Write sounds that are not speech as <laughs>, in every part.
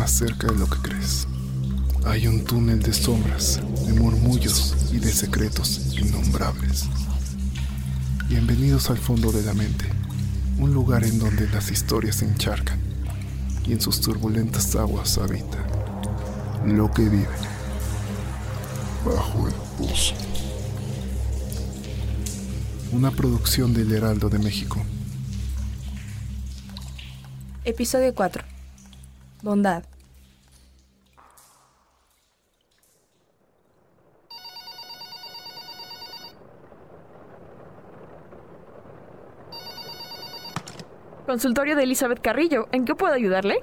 Más cerca de lo que crees. Hay un túnel de sombras, de murmullos y de secretos innombrables. Bienvenidos al fondo de la mente, un lugar en donde las historias se encharcan y en sus turbulentas aguas habita lo que vive bajo el pozo. Una producción del Heraldo de México. Episodio 4. Bondad. Consultorio de Elizabeth Carrillo. ¿En qué puedo ayudarle?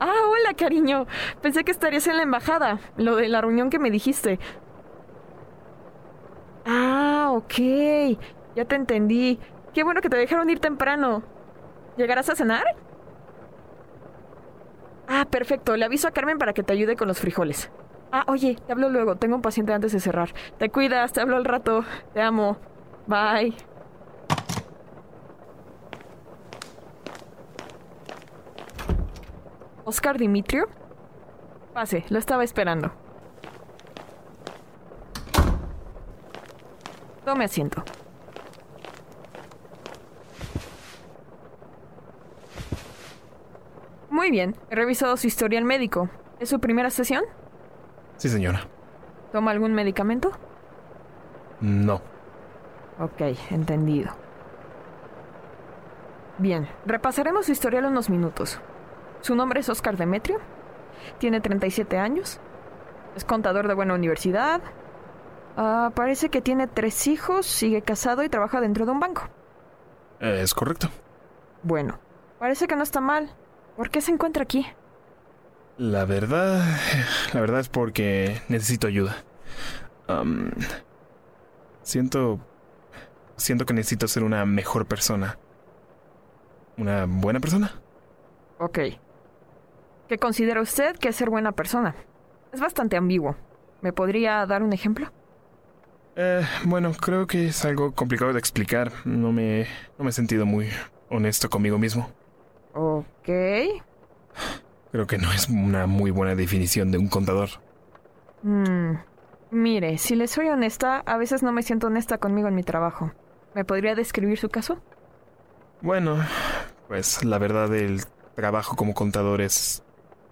Ah, hola, cariño. Pensé que estarías en la embajada. Lo de la reunión que me dijiste. Ah, ok. Ya te entendí. Qué bueno que te dejaron ir temprano. ¿Llegarás a cenar? Ah, perfecto. Le aviso a Carmen para que te ayude con los frijoles. Ah, oye, te hablo luego. Tengo un paciente antes de cerrar. Te cuidas, te hablo al rato. Te amo. Bye. Oscar Dimitrio. Pase, lo estaba esperando. Tome asiento. Muy bien, he revisado su historial médico. ¿Es su primera sesión? Sí, señora. ¿Toma algún medicamento? No. Ok, entendido. Bien, repasaremos su historial unos minutos. Su nombre es Oscar Demetrio. Tiene 37 años. Es contador de buena universidad. Ah, parece que tiene tres hijos, sigue casado y trabaja dentro de un banco. Es correcto. Bueno, parece que no está mal. ¿Por qué se encuentra aquí? La verdad. La verdad es porque necesito ayuda. Siento. Siento que necesito ser una mejor persona. ¿Una buena persona? Ok. ¿Qué considera usted que es ser buena persona? Es bastante ambiguo. ¿Me podría dar un ejemplo? Eh, bueno, creo que es algo complicado de explicar. No me, no me he sentido muy honesto conmigo mismo. Ok. Creo que no es una muy buena definición de un contador. Mm, mire, si le soy honesta, a veces no me siento honesta conmigo en mi trabajo. ¿Me podría describir su caso? Bueno, pues la verdad el trabajo como contador es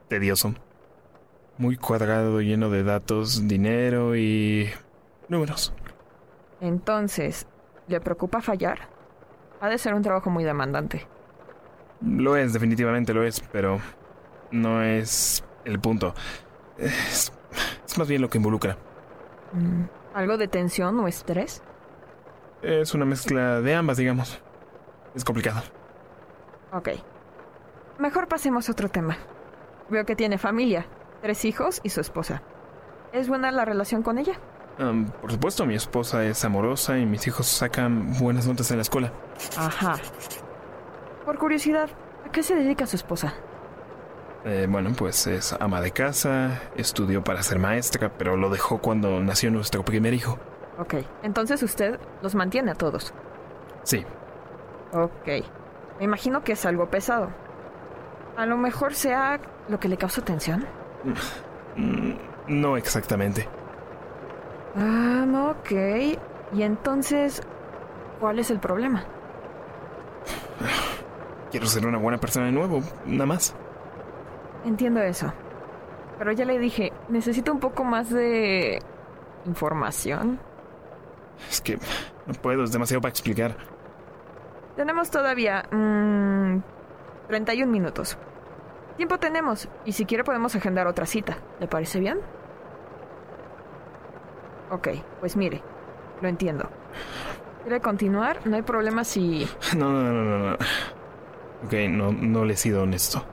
tedioso. Muy cuadrado, lleno de datos, dinero y números. Entonces, ¿le preocupa fallar? Ha de ser un trabajo muy demandante. Lo es, definitivamente lo es, pero no es el punto. Es, es más bien lo que involucra. Mm, ¿Algo de tensión o estrés? Es una mezcla de ambas, digamos. Es complicado. Ok. Mejor pasemos a otro tema. Veo que tiene familia, tres hijos y su esposa. ¿Es buena la relación con ella? Por supuesto, mi esposa es amorosa y mis hijos sacan buenas notas en la escuela. Ajá. Por curiosidad, ¿a qué se dedica su esposa? Eh, bueno, pues es ama de casa, estudió para ser maestra, pero lo dejó cuando nació nuestro primer hijo. Ok, entonces usted los mantiene a todos. Sí, Ok. Me imagino que es algo pesado. A lo mejor sea lo que le causa tensión. Mm, no exactamente. Ah, ok. Y entonces, ¿cuál es el problema? Quiero ser una buena persona de nuevo, nada más. Entiendo eso. Pero ya le dije, necesito un poco más de información. Es que no puedo, es demasiado para explicar. Tenemos todavía mmm, 31 minutos. Tiempo tenemos, y si quiere podemos agendar otra cita. ¿Le parece bien? Ok, pues mire, lo entiendo. ¿Quiere continuar? No hay problema si... No, no, no, no, no. Ok, no, no le he sido honesto.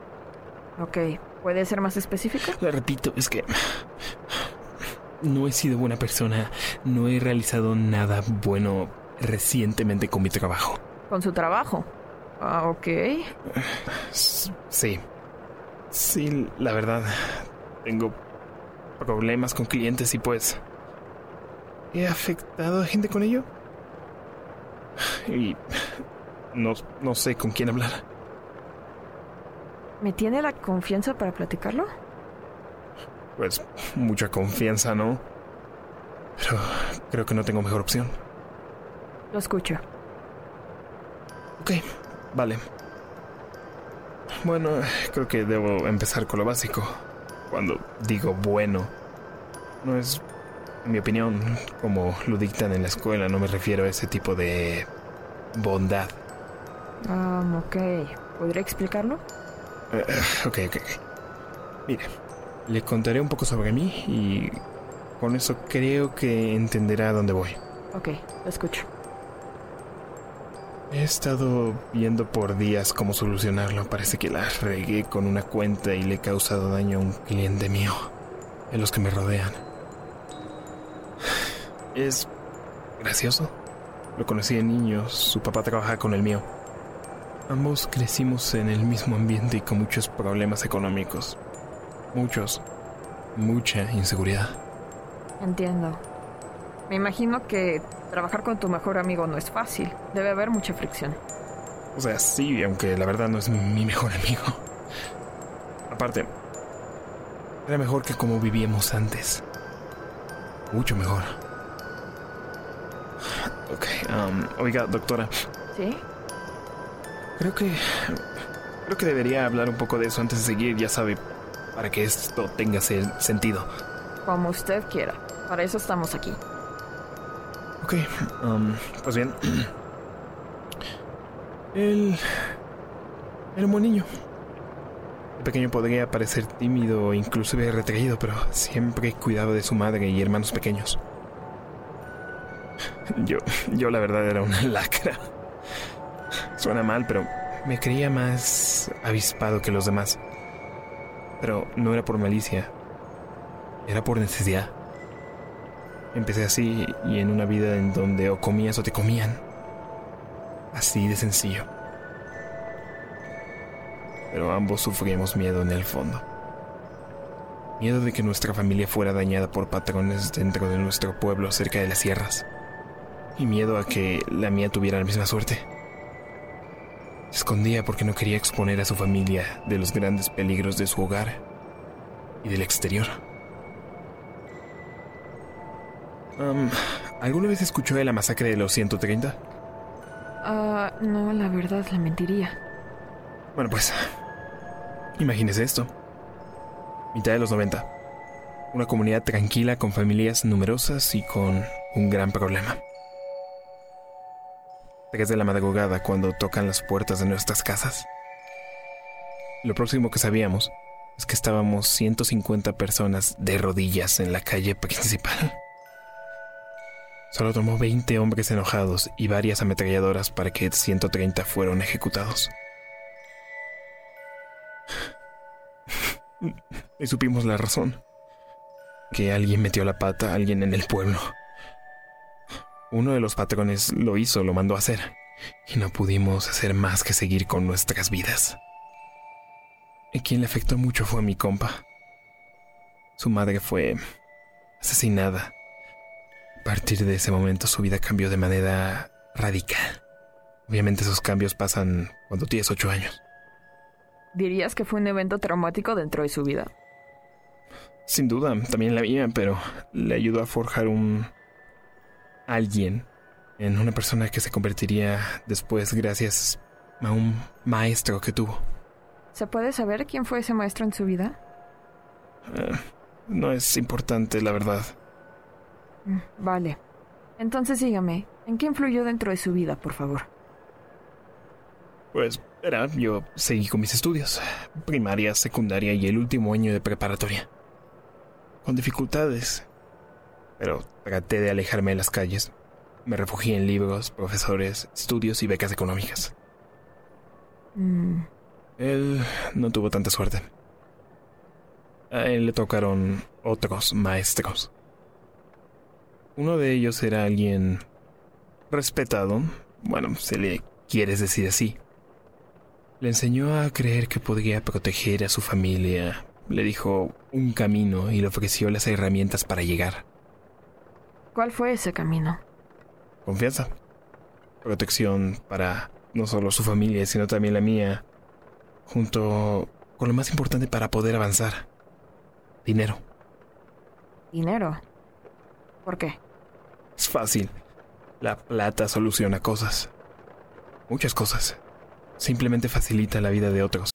Ok, ¿puede ser más específico? Le repito, es que... No he sido buena persona, no he realizado nada bueno recientemente con mi trabajo. ¿Con su trabajo? Ah, ok. Sí. Sí, la verdad. Tengo problemas con clientes y pues... ¿He afectado a gente con ello? Y... No, no sé con quién hablar. ¿Me tiene la confianza para platicarlo? Pues mucha confianza, ¿no? Pero creo que no tengo mejor opción. Lo escucho. Ok, vale. Bueno, creo que debo empezar con lo básico. Cuando digo bueno, no es, en mi opinión, como lo dictan en la escuela, no me refiero a ese tipo de bondad. Um, ok, ¿podría explicarlo? Uh, ok, ok. Mire, le contaré un poco sobre mí y con eso creo que entenderá a dónde voy. Ok, lo escucho. He estado viendo por días cómo solucionarlo. Parece que la regué con una cuenta y le he causado daño a un cliente mío, en los que me rodean. Es gracioso. Lo conocí de niño, su papá trabaja con el mío. Ambos crecimos en el mismo ambiente y con muchos problemas económicos. Muchos. Mucha inseguridad. Entiendo. Me imagino que trabajar con tu mejor amigo no es fácil. Debe haber mucha fricción. O sea, sí, aunque la verdad no es mi mejor amigo. Aparte, era mejor que como vivíamos antes. Mucho mejor. Ok, um, oiga, doctora. ¿Sí? Creo que... Creo que debería hablar un poco de eso antes de seguir, ya sabe, para que esto tenga sentido. Como usted quiera. Para eso estamos aquí. Ok, um, pues bien. Él. Era un buen niño. De pequeño podría parecer tímido o inclusive retraído, pero siempre cuidaba de su madre y hermanos pequeños. Yo, yo la verdad era una <laughs> lacra. Suena mal, pero me creía más avispado que los demás. Pero no era por malicia, era por necesidad. Empecé así y en una vida en donde o comías o te comían. Así de sencillo. Pero ambos sufríamos miedo en el fondo. Miedo de que nuestra familia fuera dañada por patrones dentro de nuestro pueblo cerca de las sierras. Y miedo a que la mía tuviera la misma suerte. Escondía porque no quería exponer a su familia de los grandes peligros de su hogar y del exterior. ¿Alguna vez escuchó de la masacre de los 130? Ah, no, la verdad, le mentiría. Bueno, pues. Imagínese esto. Mitad de los 90. Una comunidad tranquila con familias numerosas y con un gran problema. Tres de la madrugada cuando tocan las puertas de nuestras casas. Lo próximo que sabíamos es que estábamos 150 personas de rodillas en la calle principal. Solo tomó 20 hombres enojados y varias ametralladoras para que 130 fueran ejecutados. <laughs> Y supimos la razón. Que alguien metió la pata a alguien en el pueblo. Uno de los patrones lo hizo, lo mandó a hacer. Y no pudimos hacer más que seguir con nuestras vidas. Y quien le afectó mucho fue mi compa. Su madre fue asesinada a partir de ese momento su vida cambió de manera radical. Obviamente esos cambios pasan cuando tienes ocho años. ¿Dirías que fue un evento traumático dentro de su vida? sin duda, también la mía, pero le ayudó a forjar un... alguien en una persona que se convertiría después gracias a un maestro que tuvo. ¿Se puede saber quién fue ese maestro en su vida? Eh, no es importante, la verdad. Mm, vale. Entonces dígame, ¿en qué influyó dentro de su vida, por favor? Pues, era, yo seguí con mis estudios, primaria, secundaria y el último año de preparatoria. Con dificultades, pero traté de alejarme de las calles. Me refugié en libros, profesores, estudios y becas económicas. Mm, Él no tuvo tanta suerte. A él le tocaron otros maestros. Uno de ellos era alguien respetado, bueno, se le quieres decir así. Le enseñó a creer que podía proteger a su familia, le dijo un camino y le ofreció las herramientas para llegar. ¿Cuál fue ese camino? Confianza. Protección para no solo su familia, sino también la mía, junto con lo más importante para poder avanzar. Dinero. Dinero. ¿Por qué? Es fácil. La plata soluciona cosas. Muchas cosas. Simplemente facilita la vida de otros.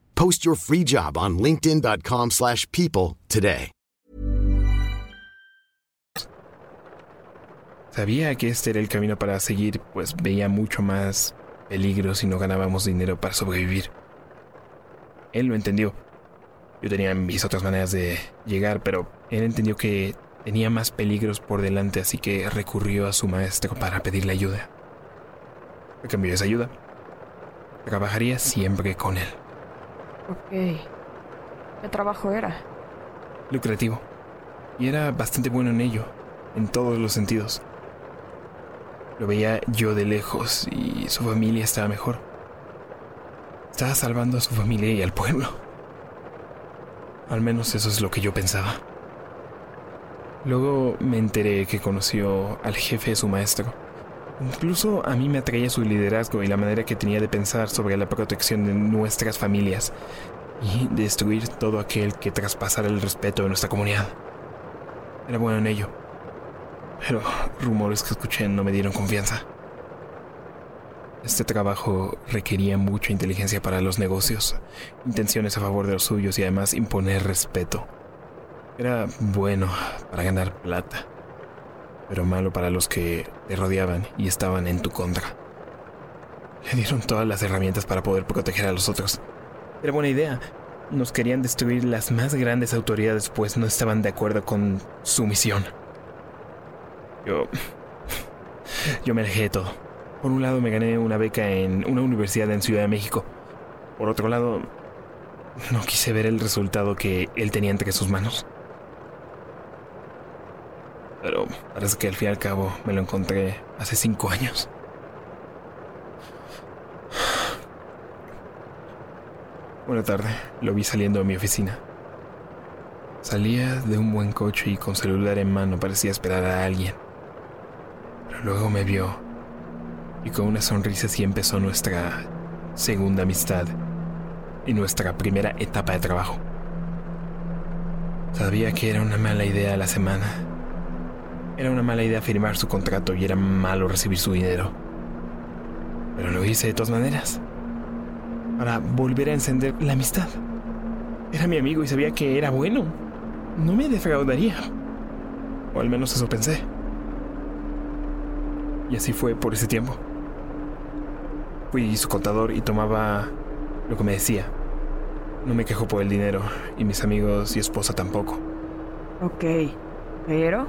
Post your free job on linkedin.com/people slash people today. Sabía que este era el camino para seguir, pues veía mucho más peligro si no ganábamos dinero para sobrevivir. Él lo entendió. Yo tenía mis otras maneras de llegar, pero él entendió que tenía más peligros por delante, así que recurrió a su maestro para pedirle ayuda. A cambio de esa ayuda, trabajaría siempre con él. Ok. ¿Qué trabajo era? Lucrativo. Y era bastante bueno en ello, en todos los sentidos. Lo veía yo de lejos y su familia estaba mejor. Estaba salvando a su familia y al pueblo. Al menos eso es lo que yo pensaba. Luego me enteré que conoció al jefe de su maestro. Incluso a mí me atraía su liderazgo y la manera que tenía de pensar sobre la protección de nuestras familias y destruir todo aquel que traspasara el respeto de nuestra comunidad. Era bueno en ello. Pero rumores que escuché no me dieron confianza. Este trabajo requería mucha inteligencia para los negocios, intenciones a favor de los suyos y además imponer respeto. Era bueno para ganar plata, pero malo para los que te rodeaban y estaban en tu contra. Le dieron todas las herramientas para poder proteger a los otros. Era buena idea. Nos querían destruir las más grandes autoridades, pues no estaban de acuerdo con su misión. Yo... <laughs> Yo me alejé de todo. Por un lado me gané una beca en una universidad en Ciudad de México. Por otro lado, no quise ver el resultado que él tenía entre sus manos. Pero parece que al fin y al cabo me lo encontré hace cinco años. Buena tarde, lo vi saliendo de mi oficina. Salía de un buen coche y con celular en mano parecía esperar a alguien. Pero luego me vio y con una sonrisa así empezó nuestra segunda amistad y nuestra primera etapa de trabajo. Sabía que era una mala idea la semana. Era una mala idea firmar su contrato y era malo recibir su dinero. Pero lo hice de todas maneras. Para volver a encender la amistad. Era mi amigo y sabía que era bueno. No me defraudaría. O al menos eso pensé. Y así fue por ese tiempo. Fui su contador y tomaba lo que me decía. No me quejo por el dinero y mis amigos y esposa tampoco. Ok, pero...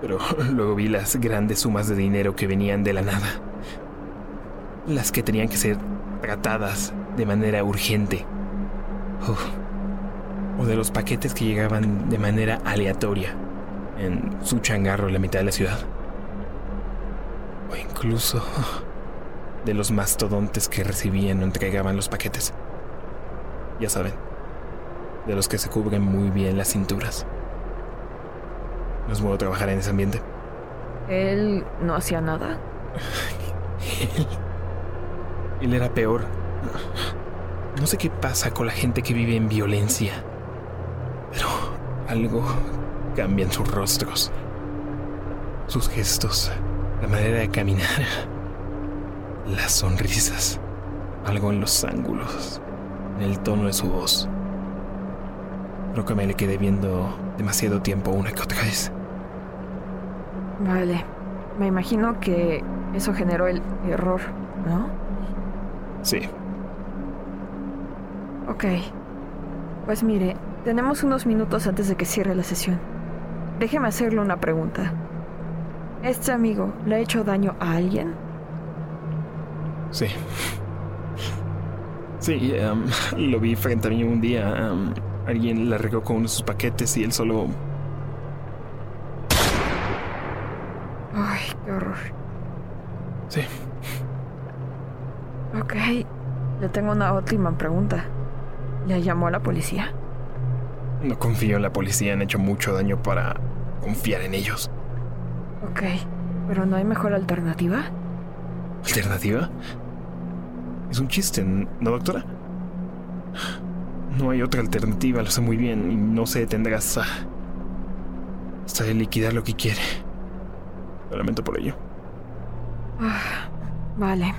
Pero <laughs> luego vi las grandes sumas de dinero que venían de la nada. Las que tenían que ser tratadas de manera urgente. O de los paquetes que llegaban de manera aleatoria en su changarro en la mitad de la ciudad. O incluso <laughs> de los mastodontes que recibían o entregaban los paquetes. Ya saben, de los que se cubren muy bien las cinturas. No es bueno trabajar en ese ambiente. ¿Él no hacía nada? <laughs> Él era peor. No sé qué pasa con la gente que vive en violencia, pero algo cambia en sus rostros, sus gestos, la manera de caminar, las sonrisas, algo en los ángulos, en el tono de su voz. Creo que me le quedé viendo demasiado tiempo una que otra vez. Vale, me imagino que eso generó el error, ¿no? Sí. Ok. Pues mire, tenemos unos minutos antes de que cierre la sesión. Déjeme hacerle una pregunta. ¿Este amigo le ha hecho daño a alguien? Sí. Sí, em, lo vi frente a mí un día. em, alguien le regó con uno de sus paquetes y él solo... Ay, qué horror. Sí. Ok. Le tengo una última pregunta. ¿Le llamó a la policía? No confío en la policía, han hecho mucho daño para confiar en ellos. Ok. ¿Pero no hay mejor alternativa? ¿Alternativa? Es un chiste, ¿no, doctora? No hay otra alternativa, lo sé muy bien, y no se detendrá hasta. hasta de liquidar lo que quiere. Lo lamento por ello. Ah, vale.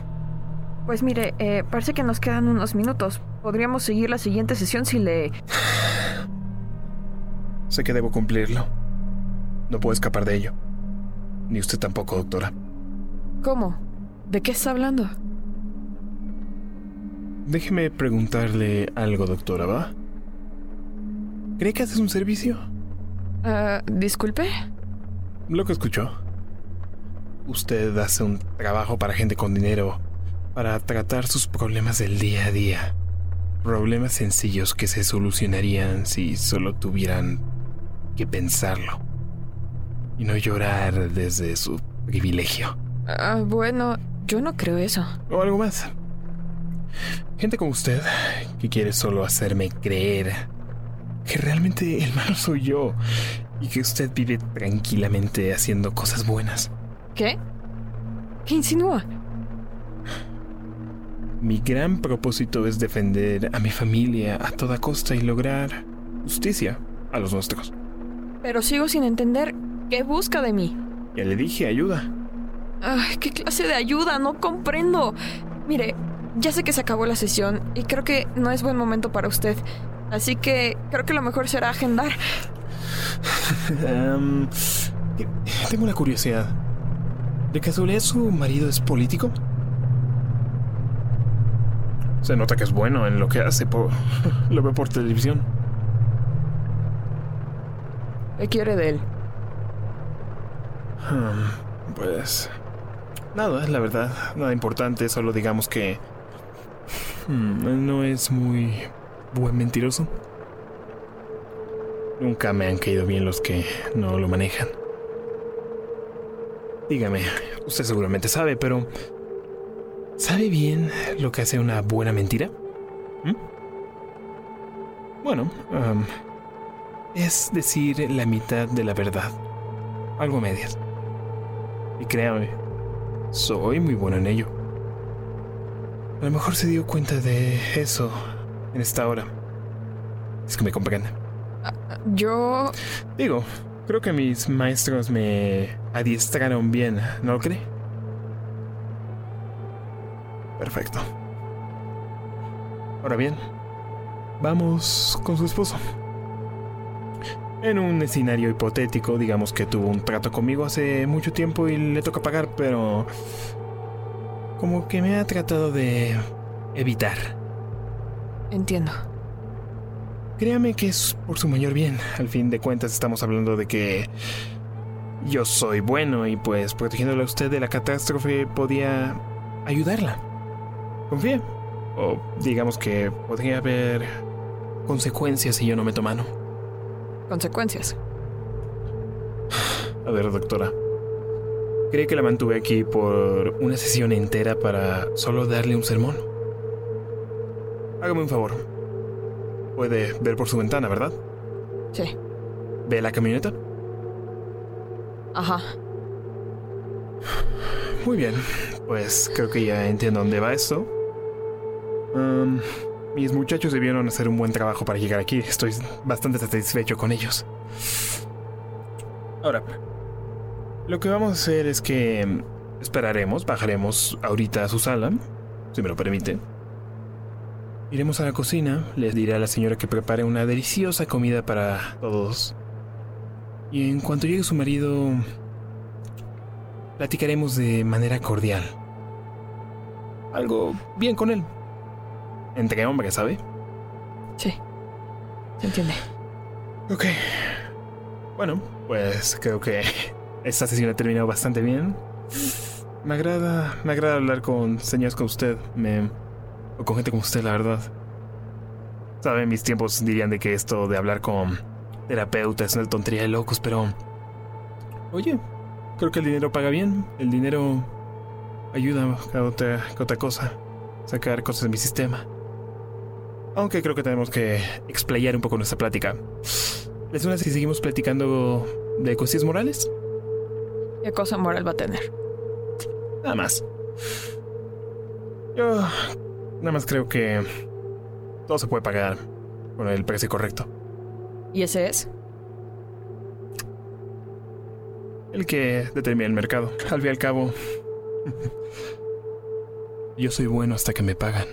Pues mire, eh, parece que nos quedan unos minutos. Podríamos seguir la siguiente sesión si le... <sighs> Sé que debo cumplirlo. No puedo escapar de ello. Ni usted tampoco, doctora. ¿Cómo? ¿De qué está hablando? Déjeme preguntarle algo, doctora, ¿va? ¿Cree que haces un servicio? Ah, Disculpe. Lo que escuchó. Usted hace un trabajo para gente con dinero para tratar sus problemas del día a día. Problemas sencillos que se solucionarían si solo tuvieran que pensarlo. Y no llorar desde su privilegio. Ah, bueno, yo no creo eso. O algo más. Gente como usted que quiere solo hacerme creer que realmente el malo soy yo y que usted vive tranquilamente haciendo cosas buenas. ¿Qué? ¿Qué insinúa? Mi gran propósito es defender a mi familia a toda costa y lograr justicia a los nuestros. Pero sigo sin entender qué busca de mí. Ya le dije ayuda. Ay, ¿qué clase de ayuda? No comprendo. Mire, ya sé que se acabó la sesión y creo que no es buen momento para usted. Así que creo que lo mejor será agendar. Em, tengo una curiosidad. ¿De casualidad su marido es político? Se nota que es bueno en lo que hace. Por... <laughs> Lo veo por televisión. ¿Qué quiere de él? Hmm, pues... Nada, la verdad. Nada importante. Solo digamos que... hmm, no es muy buen mentiroso. Nunca me han caído bien los que no lo manejan. Dígame, usted seguramente sabe, pero... ¿Sabe bien lo que hace una buena mentira? ¿Mm? Bueno, es decir la mitad de la verdad. Algo medias. Y créame, soy muy bueno en ello. A lo mejor se dio cuenta de eso en esta hora. Es que me comprende. Yo... Digo, creo que mis maestros me adiestraron bien, ¿no lo cree? Perfecto. Ahora bien, vamos con su esposo. En un escenario hipotético, digamos que tuvo un trato conmigo hace mucho tiempo y le toca pagar, pero... Como que me ha tratado de evitar. Entiendo. Créame que es por su mayor bien. Al fin de cuentas estamos hablando de que yo soy bueno y pues protegiéndole a usted de la catástrofe podía ayudarla. Confíe. O digamos que podría haber consecuencias si yo no meto mano. Consecuencias. A ver, doctora. ¿Cree que la mantuve aquí por una sesión entera para solo darle un sermón? Hágame un favor. Puede ver por su ventana, ¿verdad? Sí. ¿Ve la camioneta? Ajá. Muy bien, pues creo que ya entiendo dónde va esto. Um, mis muchachos debieron hacer un buen trabajo para llegar aquí. Estoy bastante satisfecho con ellos. Ahora, lo que vamos a hacer es que esperaremos, bajaremos ahorita a su sala, si me lo permite. Iremos a la cocina, les diré a la señora que prepare una deliciosa comida para todos. Y en cuanto llegue su marido, platicaremos de manera cordial. Algo bien con él. Entre hombres, ¿sabe? Sí. Se entiende. Ok. Bueno, pues creo que esta sesión ha terminado bastante bien. Me agrada, me agrada hablar con señores como usted. Me o con gente como usted, la verdad. Sabe, mis tiempos dirían de que esto de hablar con terapeutas es una tontería de locos, pero... Oye, creo que el dinero paga bien. El dinero ayuda a otra, a otra cosa. Sacar cosas de mi sistema. Aunque creo que tenemos que explayar un poco nuestra plática. ¿Les suena si seguimos platicando de cuestiones morales? ¿Qué cosa moral va a tener? Nada más. Yo Nada más creo que todo se puede pagar con el precio correcto. ¿Y ese es? El que determina el mercado. Al fin y al cabo, <laughs> yo soy bueno hasta que me pagan.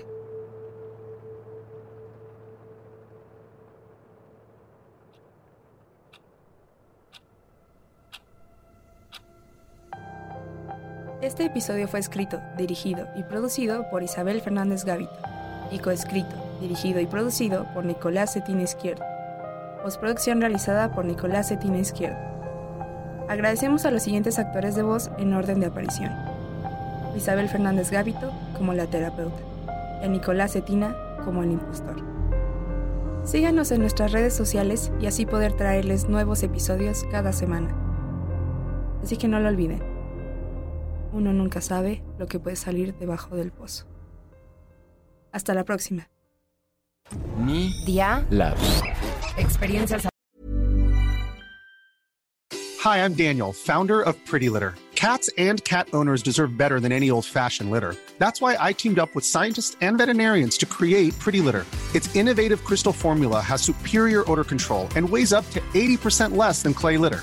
Este episodio fue escrito, dirigido y producido por Isabel Fernández Gavito y coescrito, dirigido y producido por Nicolás Cetina Izquierdo. Postproducción realizada por Nicolás Cetina Izquierdo. Agradecemos a los siguientes actores de voz en orden de aparición. Isabel Fernández Gavito como la terapeuta y Nicolás Cetina como el impostor. Síganos en nuestras redes sociales y así poder traerles nuevos episodios cada semana. Así que no lo olviden. Uno nunca sabe lo que puede salir debajo del pozo. Hasta la próxima. Media Lab. Experiencias. Hi, I'm Daniel, founder of Pretty Litter. Cats and cat owners deserve better than any old-fashioned litter. That's why I teamed up with scientists and veterinarians to create Pretty Litter. Its innovative crystal formula has superior odor control and weighs up to 80% less than clay litter.